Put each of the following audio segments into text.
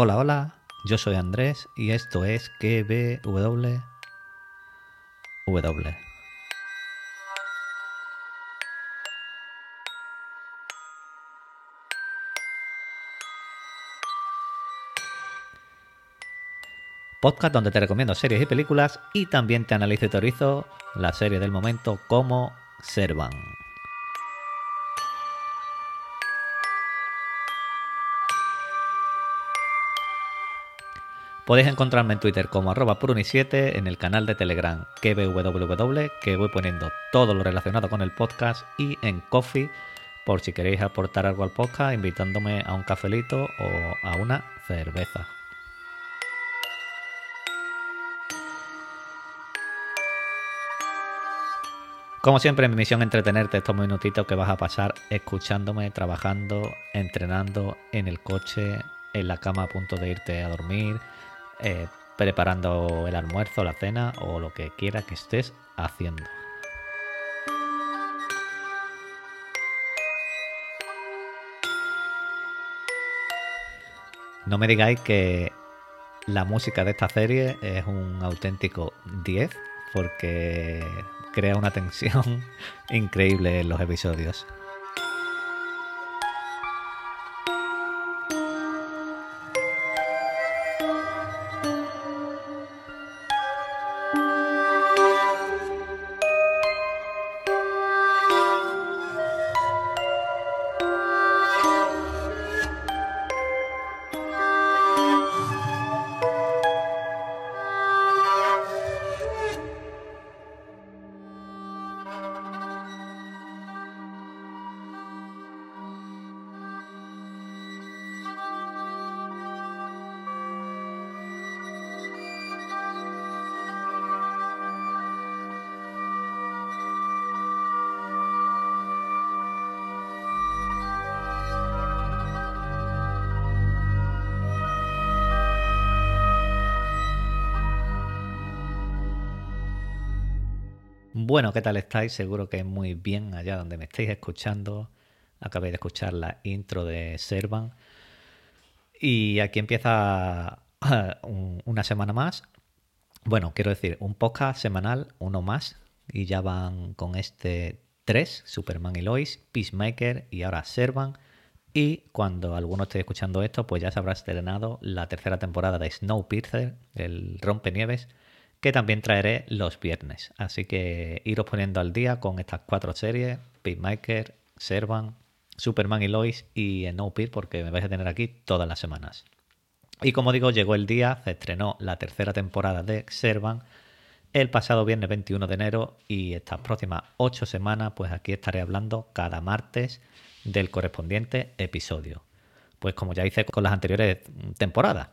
Hola, hola, yo soy Andrés y esto es KBW. Podcast donde te recomiendo series y películas y también te analizo y teorizo la serie del momento como Servan. Podéis encontrarme en Twitter como arroba puruni7, en el canal de Telegram KBWW, que voy poniendo todo lo relacionado con el podcast, y en Coffee, por si queréis aportar algo al podcast, invitándome a un cafelito o a una cerveza. Como siempre, mi misión es entretenerte estos minutitos que vas a pasar escuchándome, trabajando, entrenando en el coche, en la cama a punto de irte a dormir, eh, preparando el almuerzo, la cena o lo que quiera que estés haciendo. No me digáis que la música de esta serie es un auténtico 10 porque crea una tensión increíble en los episodios. Bueno, ¿qué tal estáis? Seguro que muy bien allá donde me estáis escuchando. Acabéis de escuchar la intro de Servan. Y aquí empieza una semana más. Bueno, quiero decir, un podcast semanal, uno más. Y ya van con este 3, Superman y Lois, Peacemaker y ahora Servan. Y cuando alguno esté escuchando esto, pues ya se habrá estrenado la tercera temporada de Snowpiercer, el rompenieves que también traeré los viernes. Así que iros poniendo al día con estas cuatro series, Peacemaker, Servan, Superman y Lois y Snowpiercer porque me vais a tener aquí todas las semanas. Y como digo, llegó el día, se estrenó la tercera temporada de Servan el pasado viernes 21 de enero y estas próximas ocho semanas, pues aquí estaré hablando cada martes del correspondiente episodio. Pues como ya hice con las anteriores temporadas,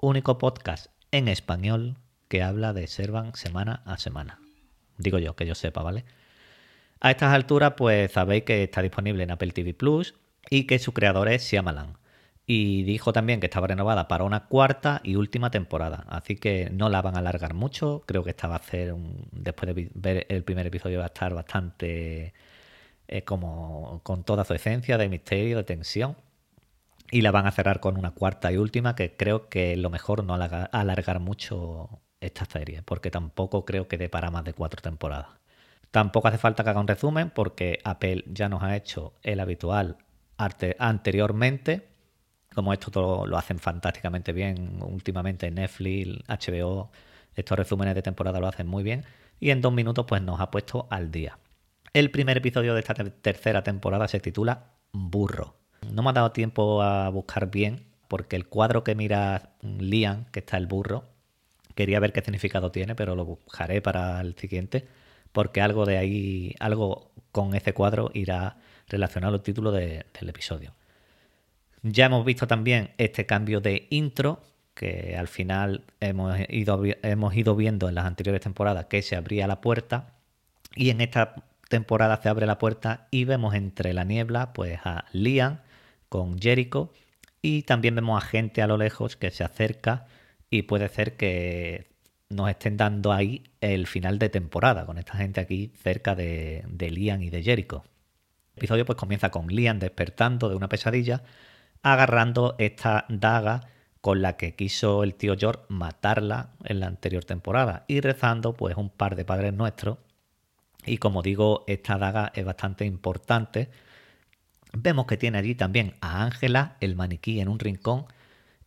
único podcast en español que habla de Servan semana a semana. Digo yo, que yo sepa, ¿vale? A estas alturas, pues sabéis que está disponible en Apple TV Plus y que su creador es Shyamalan. Y dijo también que estaba renovada para una cuarta y última temporada. Así que no la van a alargar mucho. Creo que esta va a ser, un, después de ver el primer episodio, va a estar bastante eh, como con toda su esencia de misterio, de tensión. Y la van a cerrar con una cuarta y última, que creo que lo mejor no alargar mucho esta serie, porque tampoco creo que dé para más de cuatro temporadas. Tampoco hace falta que haga un resumen, porque Apple ya nos ha hecho el habitual arte anteriormente, como esto todo lo hacen fantásticamente bien últimamente Netflix, HBO, estos resúmenes de temporada lo hacen muy bien, y en dos minutos pues nos ha puesto al día. El primer episodio de esta tercera temporada se titula Burro. No me ha dado tiempo a buscar bien, porque el cuadro que mira Liam, que está el burro, Quería ver qué significado tiene, pero lo buscaré para el siguiente, porque algo de ahí, algo con ese cuadro irá relacionado al título del episodio. Ya hemos visto también este cambio de intro, que al final hemos ido, hemos ido viendo en las anteriores temporadas que se abría la puerta, y en esta temporada se abre la puerta y vemos entre la niebla pues a Liam con Jericho y también vemos a gente a lo lejos que se acerca y puede ser que nos estén dando ahí el final de temporada, con esta gente aquí cerca de, de Liam y de Jericho. El episodio pues comienza con Liam despertando de una pesadilla, agarrando esta daga con la que quiso el tío George matarla en la anterior temporada y rezando pues un par de padres nuestros y como digo esta daga es bastante importante vemos que tiene allí también a Ángela el maniquí en un rincón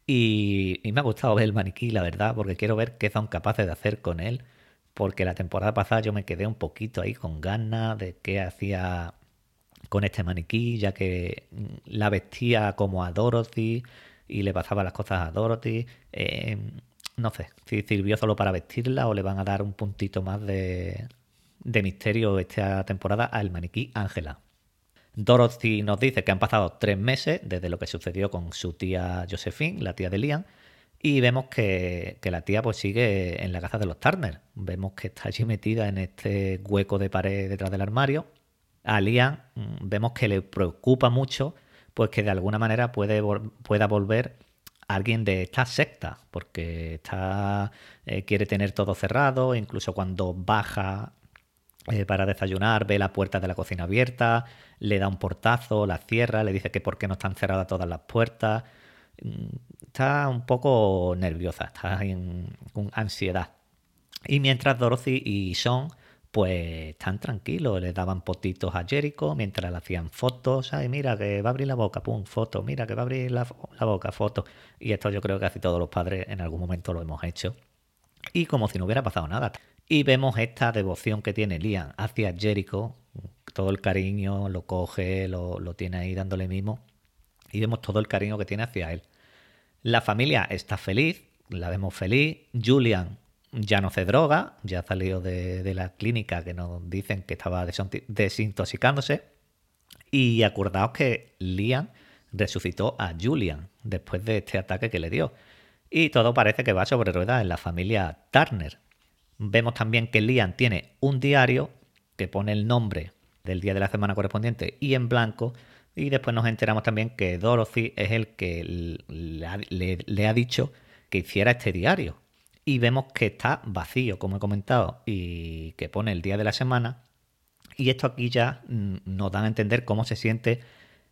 y, me ha gustado ver el maniquí la verdad porque quiero ver qué son capaces de hacer con él porque la temporada pasada yo me quedé un poquito ahí con ganas de qué hacía con este maniquí ya que la vestía como a Dorothy y le pasaba las cosas a Dorothy. Eh, no sé si sirvió solo para vestirla o le van a dar un puntito más de misterio esta temporada al maniquí Ángela. Dorothy nos dice que han pasado tres meses desde lo que sucedió con su tía Josephine, la tía de Liam, y vemos que, la tía pues sigue en la casa de los Turner. Vemos que está allí metida en este hueco de pared detrás del armario. A Liam mm, vemos que le preocupa mucho pues que de alguna manera puede, pueda volver alguien de esta secta, porque está, eh, quiere tener todo cerrado, incluso cuando baja eh, para desayunar, ve la puerta de la cocina abierta, le da un portazo, la cierra, le dice que por qué no están cerradas todas las puertas. Mm, está un poco nerviosa, está en, ansiedad. Y mientras Dorothy y Sean pues tan tranquilos, le daban potitos a Jericho mientras le hacían fotos, ay, mira que va a abrir la boca, pum, foto, mira que va a abrir la, boca, foto. Y esto yo creo que casi todos los padres en algún momento lo hemos hecho. Y como si no hubiera pasado nada. Y vemos esta devoción que tiene Liam hacia Jericho, todo el cariño, lo coge, lo, lo tiene ahí dándole mimo. Y vemos todo el cariño que tiene hacia él. La familia está feliz, la vemos feliz. Julian ya no se droga, ya ha salido de, la clínica que nos dicen que estaba desintoxicándose. Y acordaos que Liam resucitó a Julian después de este ataque que le dio. Y todo parece que va sobre ruedas en la familia Turner. Vemos también que Liam tiene un diario que pone el nombre del día de la semana correspondiente y en blanco. Y después nos enteramos también que Dorothy es el que le ha dicho que hiciera este diario y vemos que está vacío, como he comentado, y que pone el día de la semana. Y esto aquí ya mm, nos dan a entender cómo se siente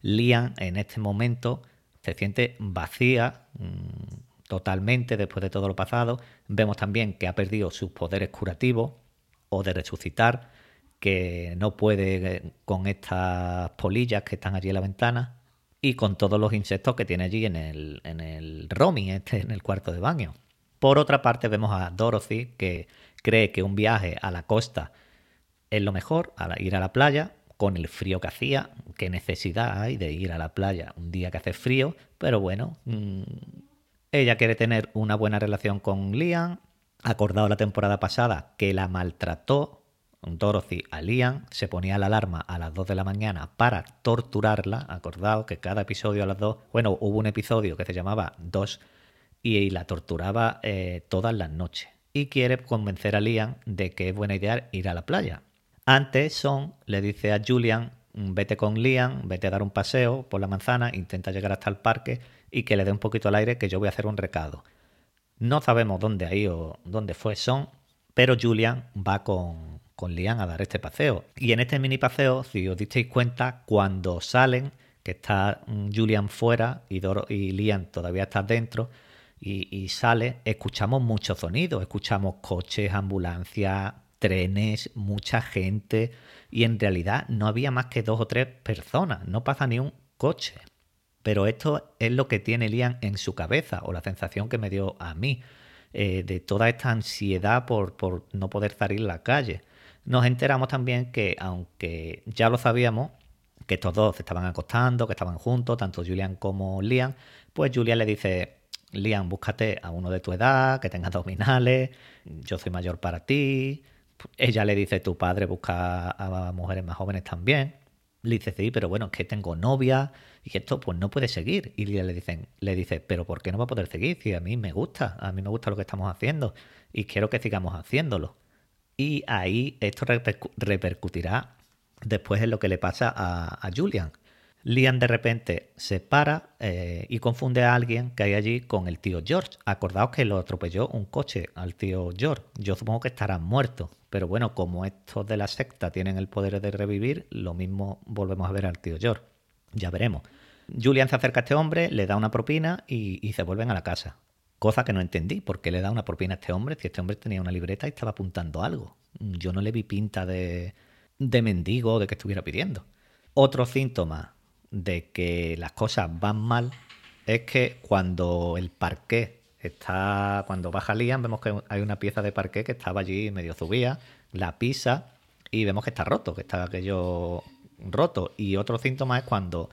Liam en este momento. Se siente vacía mm, totalmente después de todo lo pasado. Vemos también que ha perdido sus poderes curativos o de resucitar, que no puede eh, con estas polillas que están allí en la ventana y con todos los insectos que tiene allí en el, en el este, en el cuarto de baño. Por otra parte, vemos a Dorothy que cree que un viaje a la costa es lo mejor, a ir a la playa, con el frío que hacía, qué necesidad hay de ir a la playa un día que hace frío, pero bueno, mm, ella quiere tener una buena relación con Liam, acordado la temporada pasada que la maltrató Dorothy a Liam, se ponía la alarma a las 2 de la mañana para torturarla, acordado que cada episodio a las 2, bueno, hubo un episodio que se llamaba 2 y la torturaba eh, todas las noches. Y quiere convencer a Liam de que es buena idea ir a la playa. Antes, Son le dice a Julian, vete con Liam, vete a dar un paseo por la manzana, intenta llegar hasta el parque y que le dé un poquito al aire que yo voy a hacer un recado. No sabemos dónde ha ido, dónde fue Son, pero Julian va con, con Liam a dar este paseo. Y en este mini paseo, si os disteis cuenta, cuando salen, que está mm, Julian fuera y, y Liam todavía está dentro, y, sale, escuchamos muchos sonidos, escuchamos coches, ambulancias, trenes, mucha gente y en realidad no había más que dos o tres personas, no pasa ni un coche. Pero esto es lo que tiene Liam en su cabeza o la sensación que me dio a mí eh, de toda esta ansiedad por, no poder salir a la calle. Nos enteramos también que, aunque ya lo sabíamos, que estos dos estaban acostando, que estaban juntos, tanto Julian como Liam, pues Julian le dice, Liam, búscate a uno de tu edad, que tenga abdominales, yo soy mayor para ti. Ella le dice, tu padre busca a mujeres más jóvenes también. Le dice, sí, pero bueno, es que tengo novia y esto pues no puede seguir. Y le, dicen, le dice, pero ¿por qué no va a poder seguir? Si a mí me gusta, a mí me gusta lo que estamos haciendo y quiero que sigamos haciéndolo. Y ahí esto repercutirá después en lo que le pasa a Julian Liam de repente se para eh, y confunde a alguien que hay allí con el tío George. Acordaos que lo atropelló un coche al tío George. Yo supongo que estará muerto. Pero bueno, como estos de la secta tienen el poder de revivir, lo mismo volvemos a ver al tío George. Ya veremos. Julian se acerca a este hombre, le da una propina y, se vuelven a la casa. Cosa que no entendí, ¿por qué le da una propina a este hombre si este hombre tenía una libreta y estaba apuntando algo? Yo no le vi pinta de, de mendigo o de que estuviera pidiendo. Otro síntoma de que las cosas van mal es que cuando el parqué está, cuando baja Liam, vemos que hay una pieza de parqué que estaba allí medio subida, la pisa y vemos que está roto, que está aquello roto. Y otro síntoma es cuando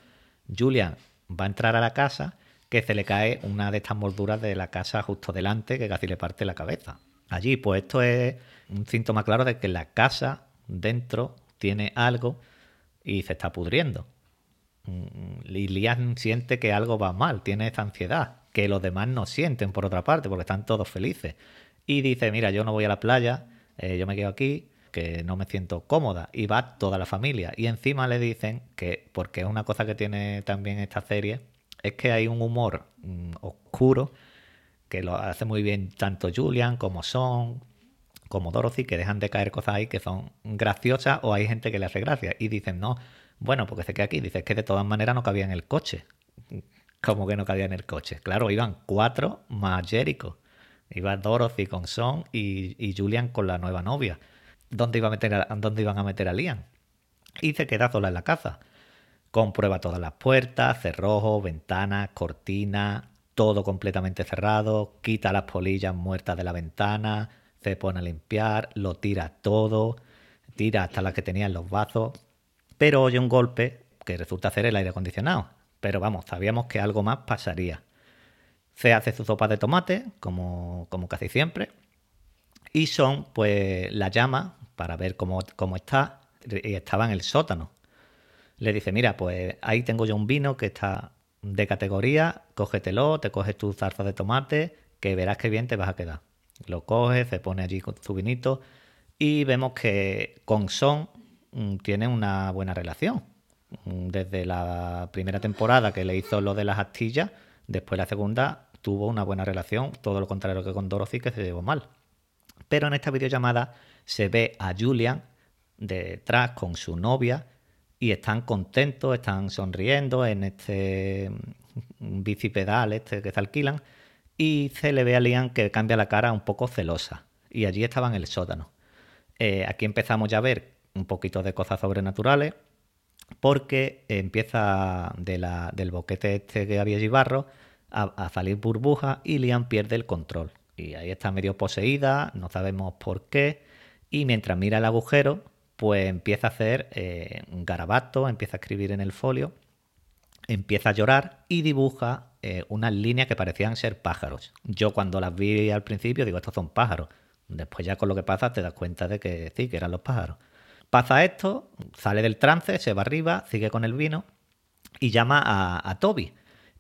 Julian va a entrar a la casa que se le cae una de estas molduras de la casa justo delante que casi le parte la cabeza. Allí, pues esto es un síntoma claro de que la casa dentro tiene algo y se está pudriendo. Mm, Lilian siente que algo va mal, tiene esa ansiedad, que los demás no sienten por otra parte, porque están todos felices. Y dice, mira, yo no voy a la playa, eh, yo me quedo aquí, que no me siento cómoda. Y va toda la familia. Y encima le dicen que, porque es una cosa que tiene también esta serie, es que hay un humor mm, oscuro que lo hace muy bien tanto Julian como Son, como Dorothy, que dejan de caer cosas ahí que son graciosas o hay gente que le hace gracia. Y dicen, no, bueno, porque se queda aquí. Dice que de todas maneras no cabía en el coche. Como que no cabía en el coche. Claro, iban cuatro más Jericho. Iba Dorothy con Son y, Julian con la nueva novia. ¿Dónde, iba a meter ¿Dónde iban a meter a Liam? Y se queda sola en la casa. Comprueba todas las puertas, cerrojos, ventanas, cortinas, todo completamente cerrado. Quita las polillas muertas de la ventana, se pone a limpiar, lo tira todo, tira hasta las que tenía en los vasos pero oye un golpe que resulta ser el aire acondicionado. Pero vamos, sabíamos que algo más pasaría. Se hace su sopa de tomate, como, como casi siempre, y Son pues la llama para ver cómo, cómo está, y estaba en el sótano. Le dice, mira, pues ahí tengo yo un vino que está de categoría, cógetelo, te coges tu zarza de tomate, que verás que bien te vas a quedar. Lo coge, se pone allí con su vinito y vemos que con Son tiene una buena relación. Mm, desde la primera temporada que le hizo lo de las astillas, después la segunda tuvo una buena relación, todo lo contrario que con Dorothy, que se llevó mal. Pero en esta videollamada se ve a Julian detrás con su novia y están contentos, están sonriendo en este mm, bicipedal este que se alquilan y se le ve a Liam que cambia la cara un poco celosa y allí estaba en el sótano. Eh, aquí empezamos ya a ver un poquito de cosas sobrenaturales, porque empieza del boquete este que había allí barro a, salir burbuja y Liam pierde el control. Y ahí está medio poseída, no sabemos por qué, y mientras mira el agujero, pues empieza a hacer eh, un garabato, empieza a escribir en el folio, empieza a llorar y dibuja eh, unas líneas que parecían ser pájaros. Yo cuando las vi al principio digo, estos son pájaros. Después ya con lo que pasa te das cuenta de que sí, que eran los pájaros. Pasa esto, sale del trance, se va arriba, sigue con el vino y llama a, Toby.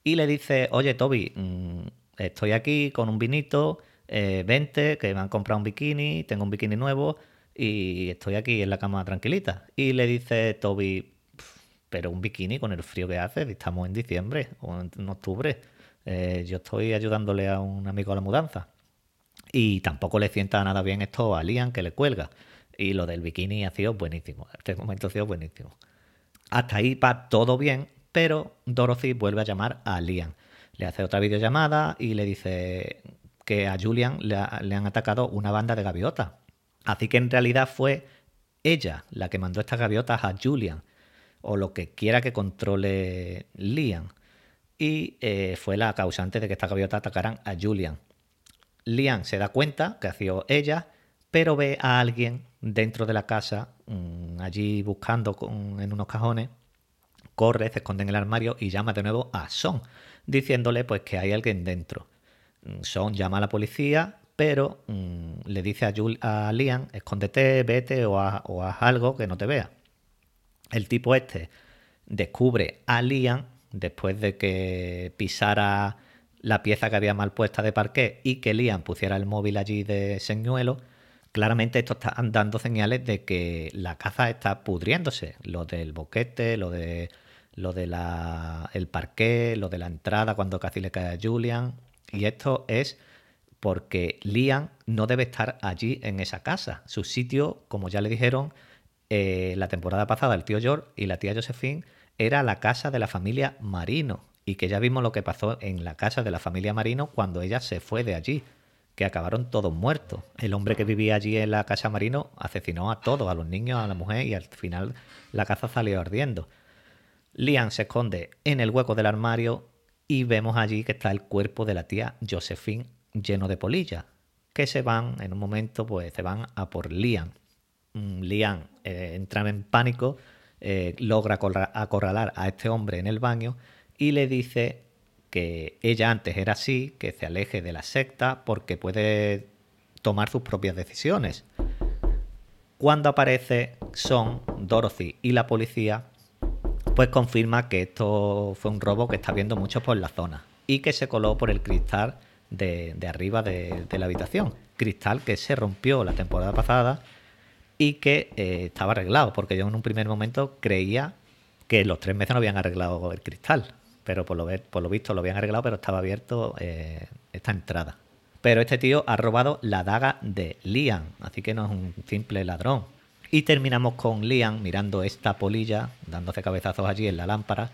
Y le dice, oye Toby, mm, estoy aquí con un vinito, eh, vente, que me han comprado un bikini, tengo un bikini nuevo y estoy aquí en la cama tranquilita. Y le dice Toby, pero un bikini con el frío que hace, estamos en diciembre o en, octubre. Eh, yo estoy ayudándole a un amigo a la mudanza. Y tampoco le sienta nada bien esto a Liam, que le cuelga. Y lo del bikini ha sido buenísimo. Este momento ha sido buenísimo. Hasta ahí va todo bien, pero Dorothy vuelve a llamar a Liam. Le hace otra videollamada y le dice que a Julian le, han atacado una banda de gaviotas. Así que en realidad fue ella la que mandó estas gaviotas a Julian, o lo que quiera que controle Liam. Y eh, fue la causante de que estas gaviotas atacaran a Julian. Liam se da cuenta que ha sido ella pero ve a alguien dentro de la casa, mm, allí buscando en unos cajones, corre, se esconde en el armario y llama de nuevo a Son, diciéndole pues que hay alguien dentro. Mm, Son llama a la policía, pero mm, le dice a, a, Liam, escóndete, vete o, o haz algo que no te vea. El tipo este descubre a Liam después de que pisara la pieza que había mal puesta de parqué y que Liam pusiera el móvil allí de señuelo claramente esto está dando señales de que la caza está pudriéndose. Lo del boquete, lo de lo de el parqué, lo de la entrada cuando casi le cae a Julian. Y esto es porque Liam no debe estar allí en esa casa. Su sitio, como ya le dijeron, eh, la temporada pasada el tío George y la tía Josephine era la casa de la familia Marino y que ya vimos lo que pasó en la casa de la familia Marino cuando ella se fue de allí, que acabaron todos muertos. El hombre que vivía allí en la casa Marino asesinó a todos, a los niños, a la mujer y al final la casa salió ardiendo. Liam se esconde en el hueco del armario y vemos allí que está el cuerpo de la tía Josephine lleno de polillas, que se van, en un momento, pues se van a por Liam. Mm, Liam eh, entra en pánico, eh, logra acorralar a este hombre en el baño y le dice que ella antes era así, que se aleje de la secta porque puede tomar sus propias decisiones. Cuando aparece Son, Dorothy y la policía, pues confirma que esto fue un robo que está viendo mucho por la zona y que se coló por el cristal de, arriba de, la habitación. Cristal que se rompió la temporada pasada y que eh, estaba arreglado, porque yo en un primer momento creía que los tres meses no habían arreglado el cristal, pero por lo, por lo visto lo habían arreglado, pero estaba abierto eh, esta entrada. Pero este tío ha robado la daga de Liam, así que no es un simple ladrón. Y terminamos con Liam mirando esta polilla, dándose cabezazos allí en la lámpara.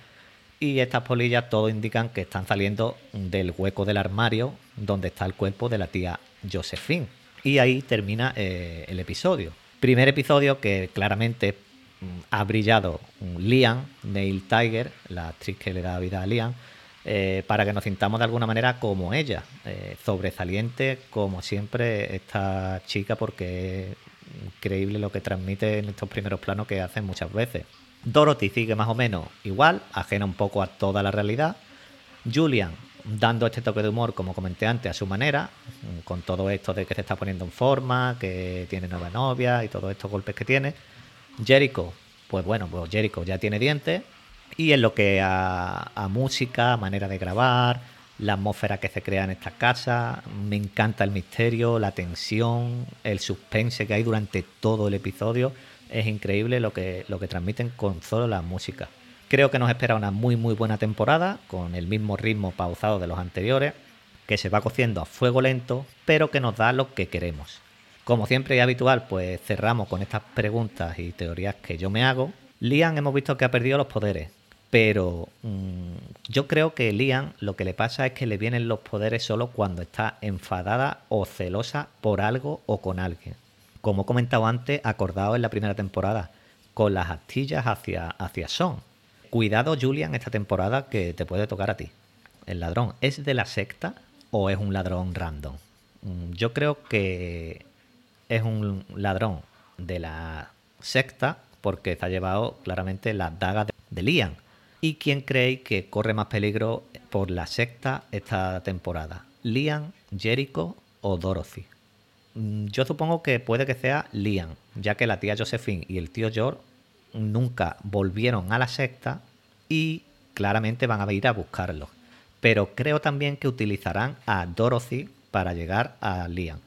Y estas polillas todo indican que están saliendo del hueco del armario donde está el cuerpo de la tía Josephine. Y ahí termina eh, el episodio. Primer episodio que claramente ha brillado Liam, Neil Tiger, la actriz que le da vida a Liam, eh, para que nos sintamos de alguna manera como ella, eh, sobresaliente como siempre esta chica porque increíble lo que transmite en estos primeros planos que hacen muchas veces. Dorothy sigue más o menos igual, ajena un poco a toda la realidad. Julian dando este toque de humor, como comenté antes, a su manera, con todo esto de que se está poniendo en forma, que tiene nueva novia y todos estos golpes que tiene. Jericho, pues bueno, pues Jericho ya tiene dientes y en lo que a, música, manera de grabar, la atmósfera que se crea en esta casa. Me encanta el misterio, la tensión, el suspense que hay durante todo el episodio. Es increíble lo que, lo que transmiten con solo la música. Creo que nos espera una muy muy buena temporada, con el mismo ritmo pausado de los anteriores, que se va cociendo a fuego lento, pero que nos da lo que queremos. Como siempre y habitual, pues cerramos con estas preguntas y teorías que yo me hago. Liam hemos visto que ha perdido los poderes, pero mm, yo creo que Liam lo que le pasa es que le vienen los poderes solo cuando está enfadada o celosa por algo o con alguien. Como he comentado antes, acordado en la primera temporada, con las astillas hacia, hacia Son. Cuidado, Julian, esta temporada que te puede tocar a ti. ¿El ladrón es de la secta o es un ladrón random? Mm, yo creo que es un ladrón de la secta porque ha llevado claramente las dagas de Liam ¿Y quién cree que corre más peligro por la secta esta temporada? ¿Liam, Jericho o Dorothy? Mm, yo supongo que puede que sea Liam, ya que la tía Josephine y el tío George nunca volvieron a la secta y claramente van a ir a buscarlo. Pero creo también que utilizarán a Dorothy para llegar a Liam.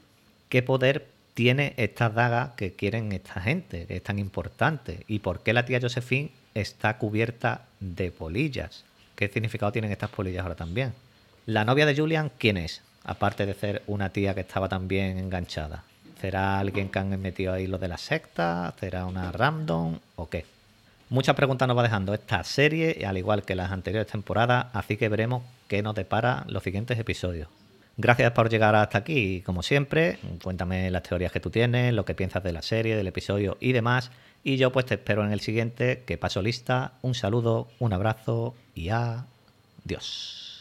¿Qué poder tiene esta daga que quieren esta gente, que es tan importante? ¿Y por qué la tía Josephine está cubierta de polillas. ¿Qué significado tienen estas polillas ahora también? La novia de Julian, ¿quién es? Aparte de ser una tía que estaba también enganchada. ¿Será alguien que han metido ahí lo de la secta? ¿Será una random o qué? Muchas preguntas nos va dejando esta serie, al igual que las anteriores temporadas, así que veremos qué nos depara los siguientes episodios. Gracias por llegar hasta aquí como siempre, cuéntame las teorías que tú tienes, lo que piensas de la serie, del episodio y demás. Y yo pues te espero en el siguiente, que paso lista. Un saludo, un abrazo y adiós.